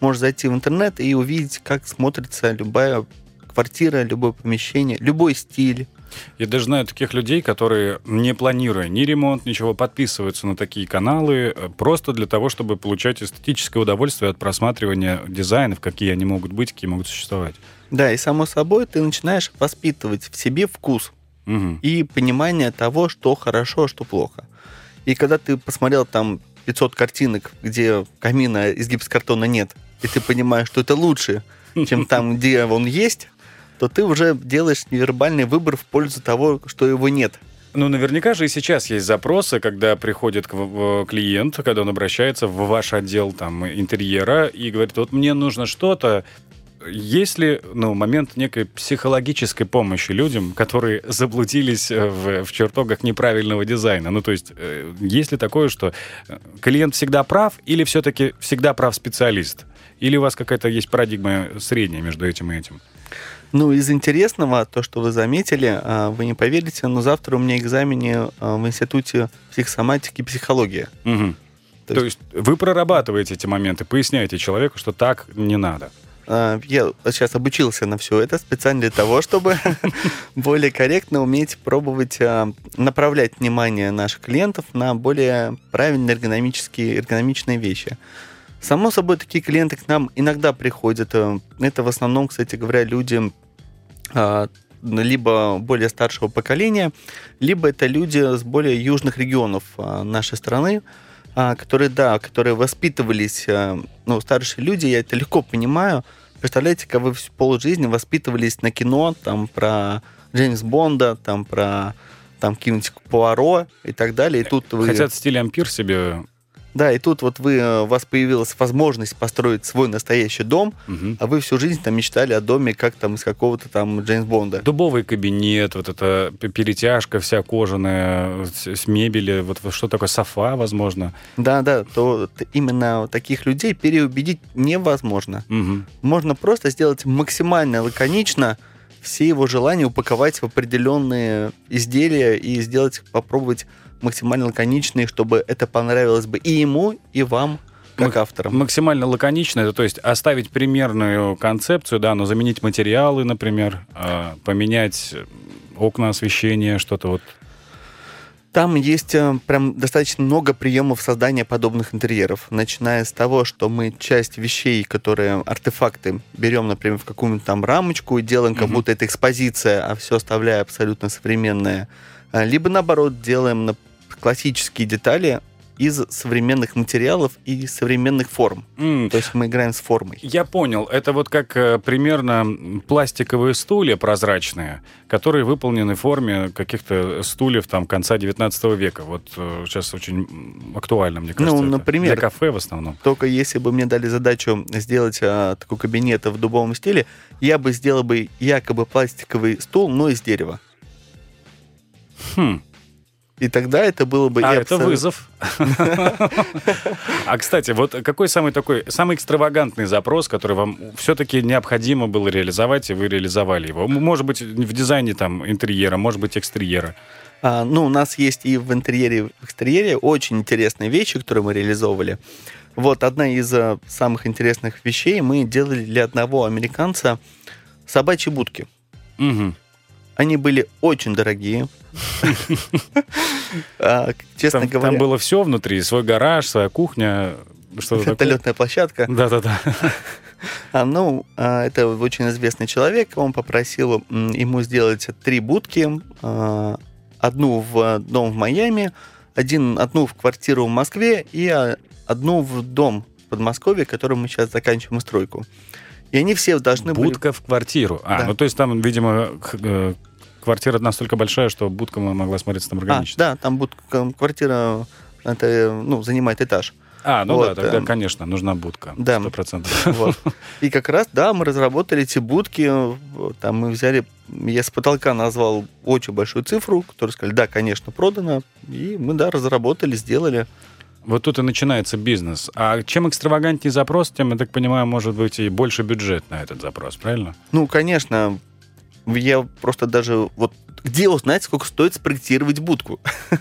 может зайти в интернет и увидеть, как смотрится любая квартира, любое помещение, любой стиль. Я даже знаю таких людей, которые, не планируя ни ремонт, ничего, подписываются на такие каналы э, просто для того, чтобы получать эстетическое удовольствие от просматривания дизайнов, какие они могут быть, какие могут существовать. Да, и само собой ты начинаешь воспитывать в себе вкус Мгм. и понимание того, что хорошо, а что плохо. И когда ты посмотрел там 500 картинок, где камина из гипсокартона нет, и ты понимаешь, что это лучше, чем там, где он есть, то ты уже делаешь невербальный выбор в пользу того, что его нет. Ну, наверняка же и сейчас есть запросы, когда приходит к клиент, когда он обращается в ваш отдел там, интерьера и говорит, вот мне нужно что-то, есть ли ну, момент некой психологической помощи людям, которые заблудились э, в, в чертогах неправильного дизайна? Ну, то есть, э, есть ли такое, что э, клиент всегда прав или все-таки всегда прав специалист? Или у вас какая-то есть парадигма средняя между этим и этим? Ну, из интересного, то, что вы заметили, вы не поверите, но завтра у меня экзамене в Институте психосоматики и психологии. Угу. То, то есть вы прорабатываете эти моменты, поясняете человеку, что так не надо. А, я сейчас обучился на все это специально для того, чтобы более корректно уметь пробовать направлять внимание наших клиентов на более правильные эргономические, эргономичные вещи. Само собой, такие клиенты к нам иногда приходят. Э, это в основном, кстати говоря, люди а, либо более старшего поколения, либо это люди с более южных регионов а, нашей страны, а, которые, да, которые воспитывались, ну, старшие люди, я это легко понимаю. Представляете, как вы всю полжизни воспитывались на кино, там, про Джеймс Бонда, там, про там какие-нибудь Пуаро и так далее. И тут вы... Хотят стиль ампир себе да, и тут вот вы, э, у вас появилась возможность построить свой настоящий дом, угу. а вы всю жизнь там мечтали о доме, как там из какого-то там Джеймс Бонда. Дубовый кабинет, вот эта перетяжка вся кожаная, с мебели, вот что такое софа, возможно. Да, да, то именно таких людей переубедить невозможно. Угу. Можно просто сделать максимально лаконично, все его желания упаковать в определенные изделия и сделать, попробовать максимально лаконичные, чтобы это понравилось бы и ему, и вам, как авторам. Максимально лаконично, это то есть оставить примерную концепцию, да, но заменить материалы, например, а, поменять окна освещения, что-то вот там есть э, прям достаточно много приемов создания подобных интерьеров, начиная с того, что мы часть вещей, которые артефакты, берем, например, в какую-нибудь там рамочку и делаем, как будто это экспозиция, а все оставляя абсолютно современное. А, либо наоборот делаем классические детали из современных материалов и современных форм. Mm. То есть мы играем с формой. Я понял. Это вот как э, примерно пластиковые стулья прозрачные, которые выполнены в форме каких-то стульев там конца 19 века. Вот э, сейчас очень актуально, мне кажется. Ну, например. Для кафе в основном. Только если бы мне дали задачу сделать а, такой кабинет в дубовом стиле, я бы сделал бы якобы пластиковый стул, но из дерева. Хм. И тогда это было бы... А, это абсолютно... вызов. А, кстати, вот какой самый такой, самый экстравагантный запрос, который вам все-таки необходимо было реализовать, и вы реализовали его? Может быть, в дизайне там интерьера, может быть, экстерьера? А, ну, у нас есть и в интерьере, и в экстерьере очень интересные вещи, которые мы реализовывали. Вот одна из а, самых интересных вещей мы делали для одного американца собачьи будки. Угу. Они были очень дорогие. А, честно говоря. Там было все внутри, свой гараж, своя кухня, Вертолетная площадка. Да-да-да. А, ну, а, это очень известный человек. Он попросил ему сделать три будки. А, одну в дом в Майами, один, одну в квартиру в Москве и одну в дом в Подмосковье, которым мы сейчас заканчиваем стройку. И они все должны Будка были... В квартиру. А, да. ну то есть там, видимо, э, квартира настолько большая, что будка могла смотреться там органично. А, да, там будка, квартира это, ну, занимает этаж. А, ну вот, да, тогда, э, конечно, нужна будка. Да. Сто процентов. Вот. И как раз, да, мы разработали эти будки. Там мы взяли, я с потолка назвал очень большую цифру, которую сказали, да, конечно, продано. И мы, да, разработали, сделали. Вот тут и начинается бизнес. А чем экстравагантнее запрос, тем, я так понимаю, может быть и больше бюджет на этот запрос, правильно? Ну, конечно. Я просто даже... Вот где узнать, сколько стоит спроектировать будку?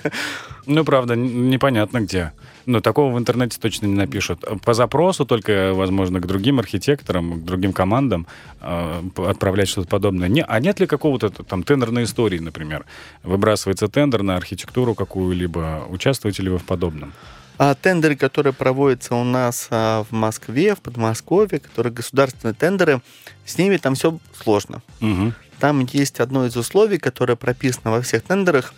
Ну, правда, непонятно где. Но такого в интернете точно не напишут. По запросу только, возможно, к другим архитекторам, к другим командам э, отправлять что-то подобное. Не, а нет ли какого-то там тендерной истории, например? Выбрасывается тендер на архитектуру какую-либо. Участвуете ли вы в подобном? А тендеры, которые проводятся у нас а, в Москве, в Подмосковье, которые государственные тендеры, с ними там все сложно. Угу. Там есть одно из условий, которое прописано во всех тендерах,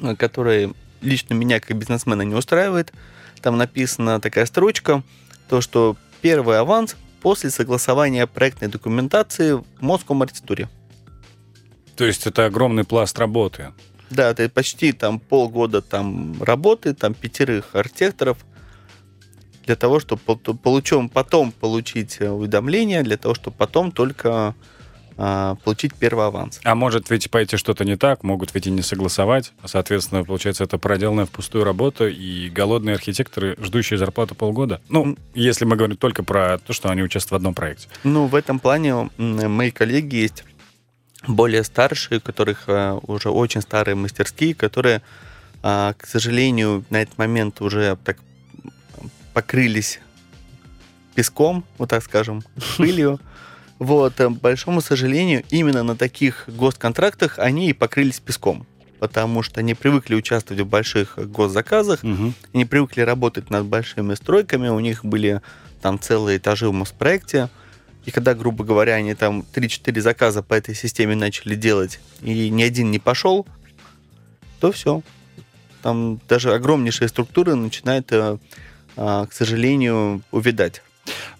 э, которое лично меня как бизнесмена не устраивает. Там написана такая строчка, то что первый аванс после согласования проектной документации в Москву архитектуре. То есть это огромный пласт работы. Да, это почти там полгода там работы, там пятерых архитекторов для того, чтобы получим, потом получить уведомление, для того, чтобы потом только получить первый аванс. А может ведь пойти что-то не так, могут ведь и не согласовать. Соответственно, получается, это проделанная впустую работа и голодные архитекторы, ждущие зарплату полгода. Ну, если мы говорим только про то, что они участвуют в одном проекте. Ну, в этом плане мои коллеги есть более старшие, у которых а, уже очень старые мастерские, которые, а, к сожалению, на этот момент уже так покрылись песком, вот так скажем, пылью. Вот, э, большому сожалению, именно на таких госконтрактах они и покрылись песком, потому что они привыкли участвовать в больших госзаказах, угу. они привыкли работать над большими стройками, у них были там целые этажи в Моспроекте, и когда, грубо говоря, они там 3-4 заказа по этой системе начали делать, и ни один не пошел, то все. Там даже огромнейшая структура начинает, э, а, к сожалению, увидать.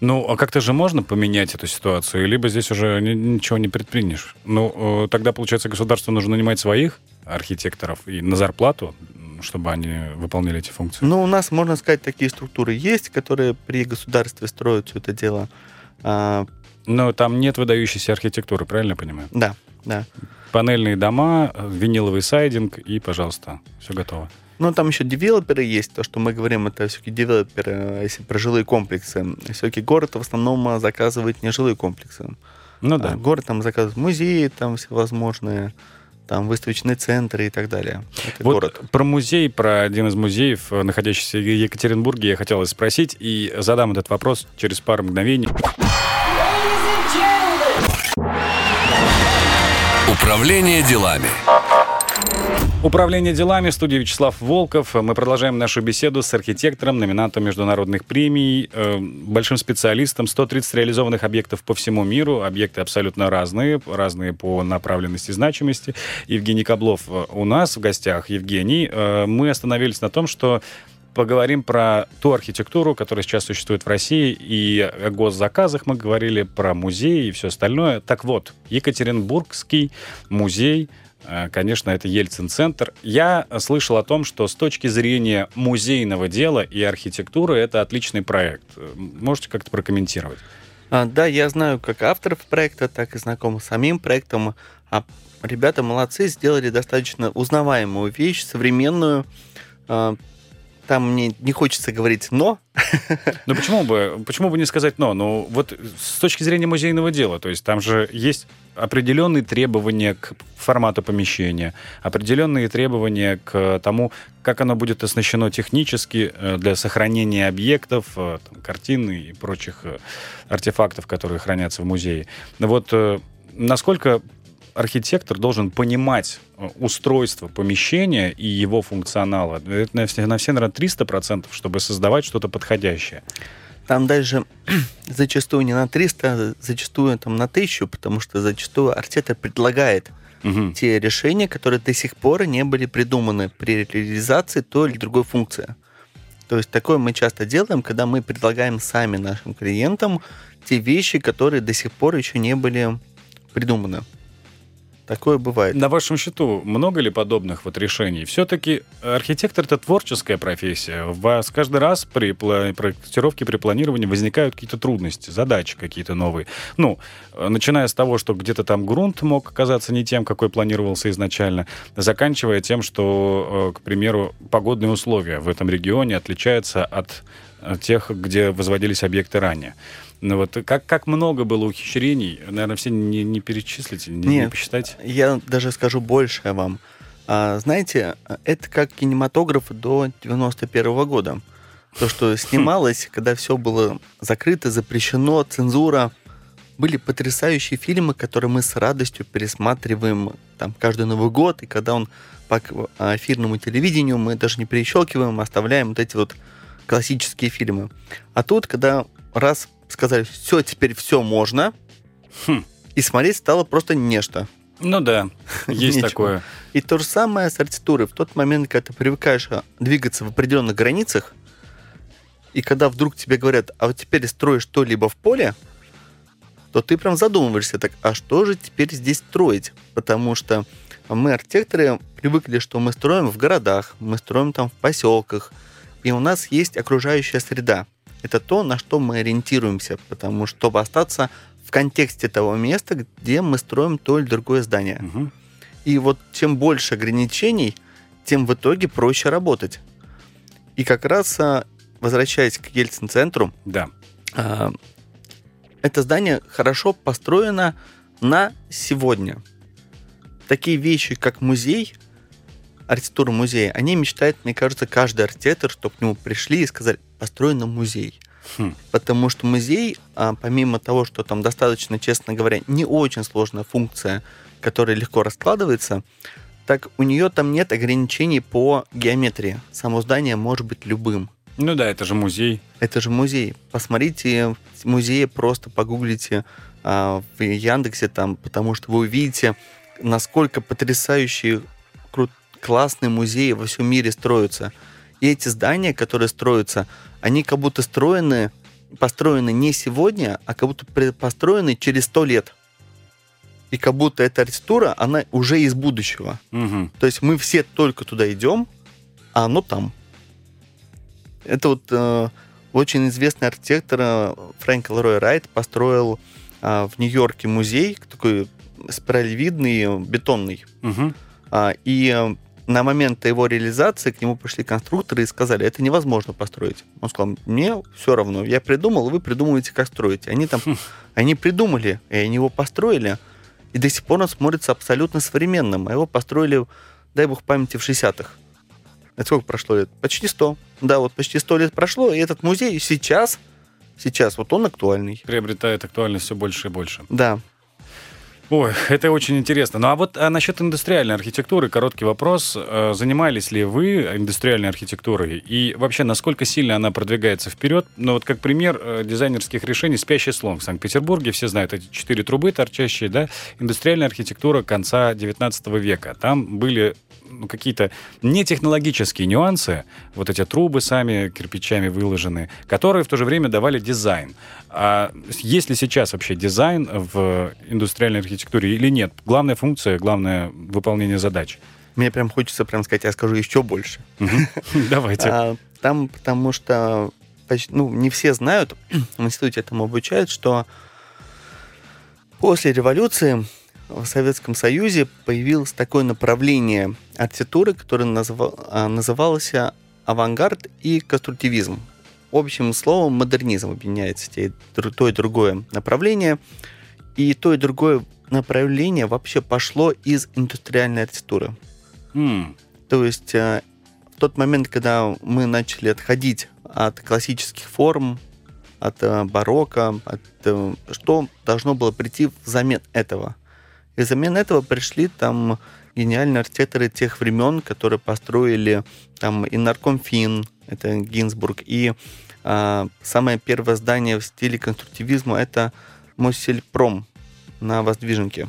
Ну, а как-то же можно поменять эту ситуацию, либо здесь уже ничего не предпринешь. Ну, э, тогда, получается, государству нужно нанимать своих архитекторов и на зарплату, чтобы они выполняли эти функции? Ну, у нас, можно сказать, такие структуры есть, которые при государстве строят все это дело. А, Но там нет выдающейся архитектуры, правильно я понимаю? Да, да. Панельные дома, виниловый сайдинг и, пожалуйста, все готово. Ну, там еще девелоперы есть, то, что мы говорим, это все-таки девелоперы, если про жилые комплексы. Все-таки город в основном заказывает не жилые комплексы. Ну да. А город там заказывает музеи там всевозможные, там выставочные центры и так далее. Это вот город. Про музей, про один из музеев, находящийся в Екатеринбурге, я хотел спросить, и задам этот вопрос через пару мгновений. Управление делами. Управление делами, студия Вячеслав Волков. Мы продолжаем нашу беседу с архитектором, номинантом международных премий, э, большим специалистом. 130 реализованных объектов по всему миру. Объекты абсолютно разные, разные по направленности и значимости. Евгений Каблов э, у нас в гостях. Евгений, э, мы остановились на том, что поговорим про ту архитектуру, которая сейчас существует в России, и о госзаказах мы говорили, про музеи и все остальное. Так вот, Екатеринбургский музей конечно, это Ельцин-центр. Я слышал о том, что с точки зрения музейного дела и архитектуры это отличный проект. Можете как-то прокомментировать? А, да, я знаю как авторов проекта, так и знаком с самим проектом. А ребята молодцы, сделали достаточно узнаваемую вещь, современную. Там мне не хочется говорить «но». Ну почему бы, почему бы не сказать «но»? Ну вот с точки зрения музейного дела, то есть там же есть определенные требования к формату помещения, определенные требования к тому, как оно будет оснащено технически э, для сохранения объектов, э, там, картин и прочих э, артефактов, которые хранятся в музее. Вот насколько архитектор должен понимать э, устройство помещения и его функционала. Это на все, на все наверное, 300%, чтобы создавать что-то подходящее. Там даже зачастую не на 300, а зачастую там на 1000, потому что зачастую архитектор предлагает угу. те решения, которые до сих пор не были придуманы при реализации той или другой функции. То есть такое мы часто делаем, когда мы предлагаем сами нашим клиентам те вещи, которые до сих пор еще не были придуманы. Такое бывает. На вашем счету много ли подобных вот решений? Все-таки архитектор — это творческая профессия. У вас каждый раз при проектировке, при планировании возникают какие-то трудности, задачи какие-то новые. Ну, начиная с того, что где-то там грунт мог оказаться не тем, какой планировался изначально, заканчивая тем, что, э, к примеру, погодные условия в этом регионе отличаются от тех, где возводились объекты ранее. Ну вот как, как много было ухищрений, наверное, все не, не перечислить, не, Нет, не посчитать. Я даже скажу больше вам. А, знаете, это как кинематограф до 91 -го года. То, что снималось, когда все было закрыто, запрещено, цензура. Были потрясающие фильмы, которые мы с радостью пересматриваем там каждый Новый год, и когда он по эфирному телевидению, мы даже не перещелкиваем, оставляем вот эти вот классические фильмы. А тут, когда раз сказали, все, теперь все можно, хм. и смотреть стало просто нечто. Ну да, есть такое. И то же самое с архитектурой. В тот момент, когда ты привыкаешь а, двигаться в определенных границах, и когда вдруг тебе говорят, а вот теперь строишь что-либо в поле, то ты прям задумываешься, так, а что же теперь здесь строить? Потому что мы, архитекторы, привыкли, что мы строим в городах, мы строим там в поселках, и у нас есть окружающая среда. Это то, на что мы ориентируемся, потому что, чтобы остаться в контексте того места, где мы строим то или другое здание. Мгм. И вот чем больше ограничений, тем в итоге проще работать. И как раз, а, возвращаясь к Ельцин-центру, Да. а, это здание хорошо построено на сегодня. Такие вещи, как музей, архитектура музея, они мечтает, мне кажется, каждый архитектор, чтобы к нему пришли и сказали, построен музей. Хм. Потому что музей, а, помимо того, что там достаточно, честно говоря, не очень сложная функция, которая легко раскладывается, так у нее там нет ограничений по геометрии. Само здание может быть любым. Ну да, это же музей. Это же музей. Посмотрите музеи, просто погуглите а, в Яндексе там, потому что вы увидите, насколько потрясающие, крут, классные музеи во всем мире строятся. И эти здания, которые строятся, они как будто строены, построены не сегодня, а как будто построены через сто лет. И как будто эта архитектура, она уже из будущего. Мгм. То есть мы все только туда идем, а оно там. Это вот э, очень известный архитектор э, Фрэнк Лерой Райт построил э, в Нью-Йорке музей, такой спиралевидный, э, бетонный. Мгм. А, и э, на момент его реализации к нему пришли конструкторы и сказали, это невозможно построить. Он сказал, мне все равно, я придумал, вы придумываете, как строить. Они там, они придумали, и они его построили, и до сих пор он смотрится абсолютно современным. А его построили, дай бог памяти, в 60-х. Это сколько прошло лет? Почти 100. Да, вот почти 100 лет прошло, и этот музей сейчас, сейчас, вот он актуальный. Приобретает актуальность все больше и больше. Да. Ой, это очень интересно. Ну а вот а насчет индустриальной архитектуры, короткий вопрос. Э, Занимались ли вы индустриальной архитектурой? И вообще, насколько сильно она продвигается вперед? Ну вот как пример э, дизайнерских решений «Спящий слон» в Санкт-Петербурге. Все знают эти четыре трубы торчащие, да? Индустриальная архитектура конца 19 века. Там были ну, какие-то нетехнологические нюансы, вот эти трубы сами кирпичами выложены, которые в то же время давали дизайн. А есть ли сейчас вообще дизайн в индустриальной архитектуре или нет? Главная функция, главное выполнение задач. Мне прям хочется прям сказать, я скажу еще больше. Давайте. А, там, потому что ну, не все знают, в институте этому обучают, что после революции в Советском Союзе появилось такое направление архитектуры, которое назва- а, называлось авангард и конструктивизм. Общим словом модернизм объединяется те- то и другое направление. И то и другое направление вообще пошло из индустриальной архитектуры. М, То есть э, в тот момент, когда мы начали отходить от классических форм, от э, барокко, от, э, что должно было прийти взамен этого? И взамен этого пришли там гениальные архитекторы тех времен, которые построили там и Наркомфин, это Гинзбург, и а, самое первое здание в стиле конструктивизма это Моссельпром на Воздвиженке.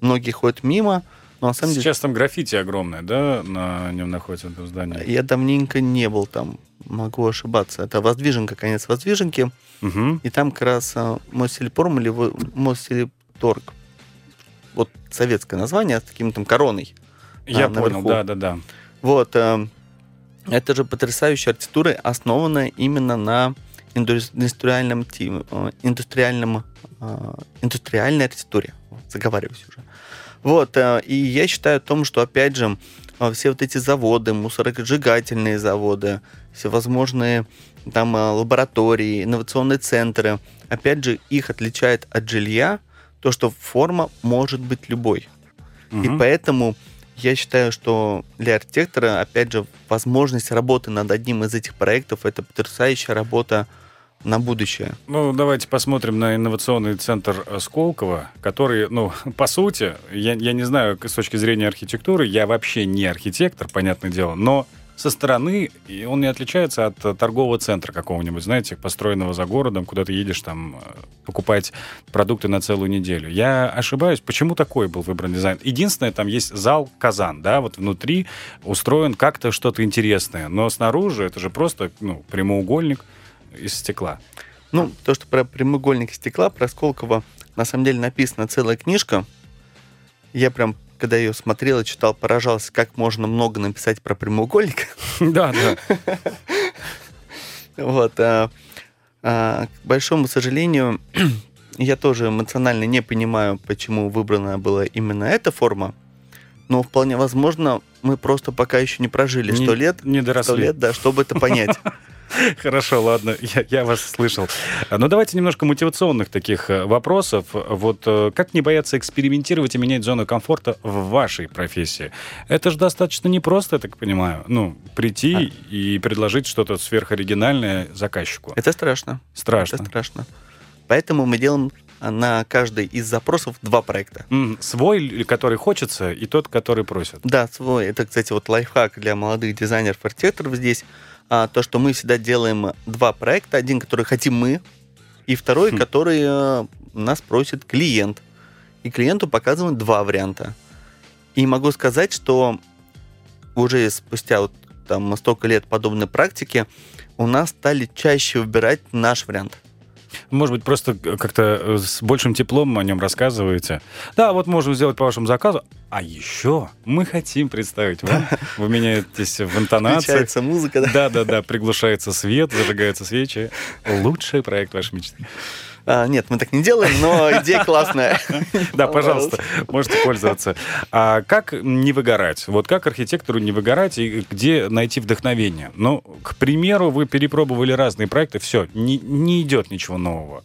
Многие ходят мимо, но на самом деле Сейчас там граффити огромное, да, на нем находится это здание? я давненько не был там, могу ошибаться. Это Воздвиженка, конец Воздвиженки. Мгм. И там как раз а, Моссельпром или Моссельторг. Вот советское название с таким там короной. Я А, понял, наверху. да-да-да. Вот. а, Это же потрясающая архитектура, основанная именно на инду- индустриальном, э, индустриальном, а, индустриальной архитектуре. Заговариваюсь уже. Вот. а, И я считаю о том, что, опять же, все вот эти заводы, мусоросжигательные заводы, всевозможные там лаборатории, инновационные центры, опять же, их отличает от жилья то, что форма может быть любой. И Мгм. поэтому я считаю, что для архитектора, опять же, возможность работы над одним из этих проектов это потрясающая работа на будущее. Ну, давайте посмотрим на инновационный центр э, Сколково, который, ну, по сути, я, я не знаю, с точки зрения архитектуры, я вообще не архитектор, понятное дело, но со стороны и он не отличается от э, торгового центра какого-нибудь, знаете, построенного за городом, куда ты едешь там э, покупать продукты на целую неделю. Я ошибаюсь, почему такой был выбран дизайн? Единственное, там есть зал Казан, да, вот внутри устроен как-то что-то интересное, но снаружи это же просто, ну, прямоугольник из стекла. Ну, то, что про прямоугольник стекла, про Сколково, на самом деле написана целая книжка. Я прям, когда ее смотрел и читал, поражался, как можно много написать про прямоугольник. Да, да. Вот. а, а, к большому сожалению, Я тоже эмоционально не понимаю, почему выбрана была именно эта форма. Но вполне возможно, мы просто пока еще не прожили 100 лет. не 100 доросли. лет, да, чтобы это понять. Хорошо, ладно, я, я вас слышал. А, Ну, давайте немножко мотивационных таких э, вопросов. Вот э, как не бояться экспериментировать и менять зону комфорта в вашей профессии? Это же достаточно непросто, я так понимаю. Ну, прийти и предложить что-то сверхоригинальное заказчику. Это страшно. Страшно. Это страшно. Поэтому мы делаем а, на каждый из запросов два проекта. М, Свой, который хочется, и тот, который просят. Да, свой. Это, кстати, вот лайфхак для молодых дизайнеров, архитекторов здесь. А, то, что мы всегда делаем два проекта. Один, который хотим мы, и второй, Хм. который э, нас просит клиент. И клиенту показываем два варианта. И могу сказать, что уже спустя вот там столько лет подобной практики у нас стали чаще выбирать наш вариант. Может быть, просто как-то э, с большим теплом о нем рассказываете. Да, вот можем сделать по вашему заказу. А еще мы хотим представить вам. Вы меняетесь в интонации. Включается музыка, да? Да, да, да, приглушается свет, зажигаются свечи. Лучший проект вашей мечты. А, нет, мы так не делаем, но идея классная. Да, пожалуйста, можете пользоваться. А как не выгорать? Вот как архитектору не выгорать и где найти вдохновение? Ну, к примеру, вы перепробовали разные проекты, все, не, не идет ничего нового.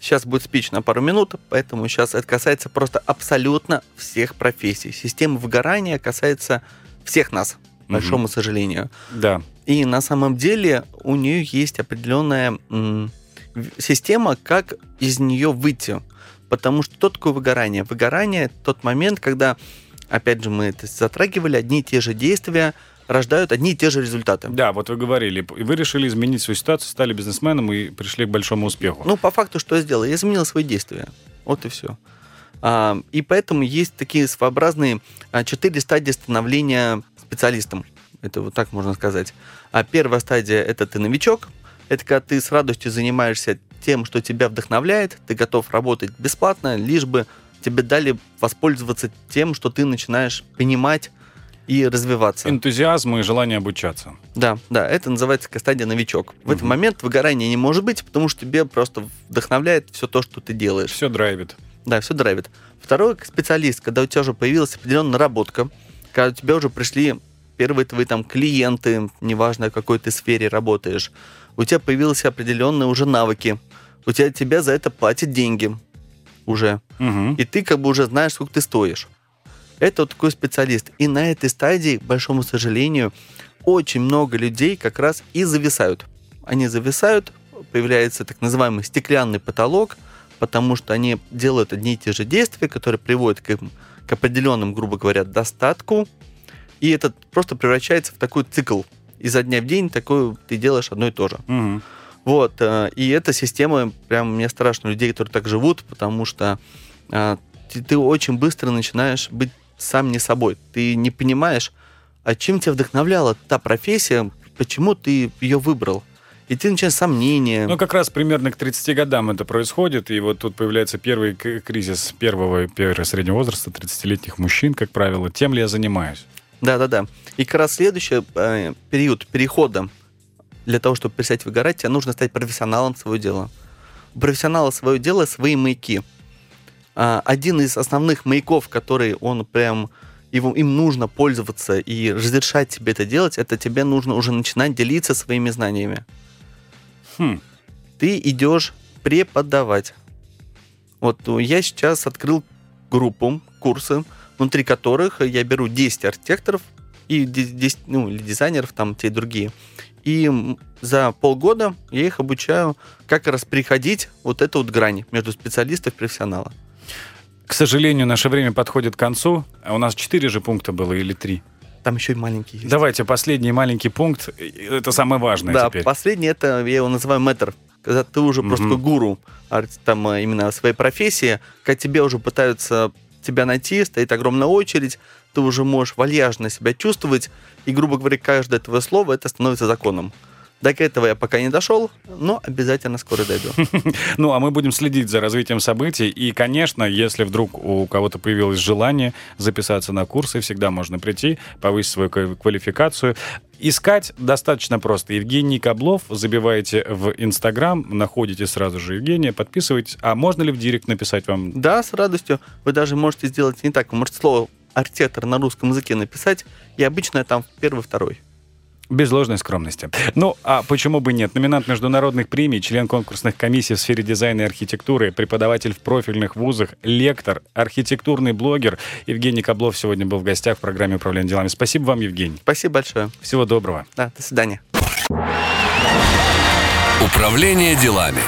Сейчас будет спич на пару минут, поэтому сейчас это касается просто абсолютно всех профессий. Система выгорания касается всех нас, к большому сожалению. Да. И на самом деле у нее есть определенная система, как из нее выйти. Потому что что такое выгорание? Выгорание тот момент, когда, опять же, мы это затрагивали, одни и те же действия рождают одни и те же результаты. Да, вот вы говорили, вы решили изменить свою ситуацию, стали бизнесменом и пришли к большому успеху. Ну, по факту, что я сделал? Я изменил свои действия. Вот и все. А, и поэтому есть такие своеобразные а, четыре стадии становления специалистом. Это вот так можно сказать. А первая стадия – это ты новичок. Это когда ты с радостью занимаешься тем, что тебя вдохновляет. Ты готов работать бесплатно, лишь бы тебе дали воспользоваться тем, что ты начинаешь понимать и развиваться. Энтузиазм и желание обучаться. Да, да, это называется стадия новичок. В этот Мгм. момент выгорания не может быть, потому что тебе просто вдохновляет все то, что ты делаешь. Все драйвит. Да, все драйвит. Второй специалист, когда у тебя уже появилась определенная наработка, когда у тебя уже пришли первые твои там клиенты, неважно, в какой ты сфере работаешь, у тебя появились определенные уже навыки, у тебя тебя за это платят деньги уже, Мгм. и ты как бы уже знаешь, сколько ты стоишь. Это вот такой специалист. И на этой стадии, к большому сожалению, очень много людей как раз и зависают. Они зависают, появляется так называемый стеклянный потолок, потому что они делают одни и те же действия, которые приводят к, к определенным, грубо говоря, достатку. И это просто превращается в такой цикл. Изо дня в день такой ты делаешь одно и то же. Мгм. Вот, э, и эта система, прям мне страшно людей, которые так живут, потому что э, ты, ты очень быстро начинаешь быть сам не собой. Ты не понимаешь, а чем тебя вдохновляла та профессия, почему ты ее выбрал. И ты начинаешь сомнения. Ну, как раз примерно к 30 годам это происходит, и вот тут появляется первый кризис первого, первого среднего возраста 30-летних мужчин, как правило. Тем ли я занимаюсь? Да-да-да. И как раз следующий э, период перехода для того, чтобы перестать выгорать, тебе нужно стать профессионалом своего дела. У профессионала свое дело свои маяки. А, один из основных маяков, который он прям его, им нужно пользоваться и разрешать тебе это делать, это тебе нужно уже начинать делиться своими знаниями. Хм. Ты идешь преподавать. Вот ну, я сейчас открыл группу, курсы, внутри которых я беру 10 архитекторов и 10, ну, или дизайнеров, там те и другие. И за полгода я их обучаю, как раз приходить вот эту вот грань между специалиста и профессионала. К сожалению, наше время подходит к концу. А у нас четыре же пункта было или три? Там еще и маленький есть. Давайте последний маленький пункт. Это самое важное да, теперь. последний это, я его называю мэтр. Когда ты уже просто Мгм. такой гуру там э, именно своей профессии, когда тебе уже пытаются тебя найти, стоит огромная очередь, ты уже можешь вальяжно себя чувствовать, и, грубо говоря, каждое твое слово это становится законом. До этого я пока не дошел, но обязательно скоро дойду. Ну, а мы будем следить за развитием событий. И, конечно, если вдруг у кого-то появилось желание записаться на курсы, всегда можно прийти, повысить свою квалификацию. Искать достаточно просто. Евгений Каблов, забиваете в Инстаграм, находите сразу же Евгения, подписывайтесь. А можно ли в директ написать вам? Да, с радостью. Вы даже можете сделать не так. Вы можете слово архитектор на русском языке написать, и обычно там первый-второй. Без ложной скромности. Ну, а почему бы нет? Номинант международных премий, член конкурсных комиссий в сфере дизайна и архитектуры, преподаватель в профильных вузах, лектор, архитектурный блогер Евгений Каблов сегодня был в гостях в программе «Управление делами». Спасибо вам, Евгений. Спасибо большое. Всего доброго. Да, до свидания. Управление делами.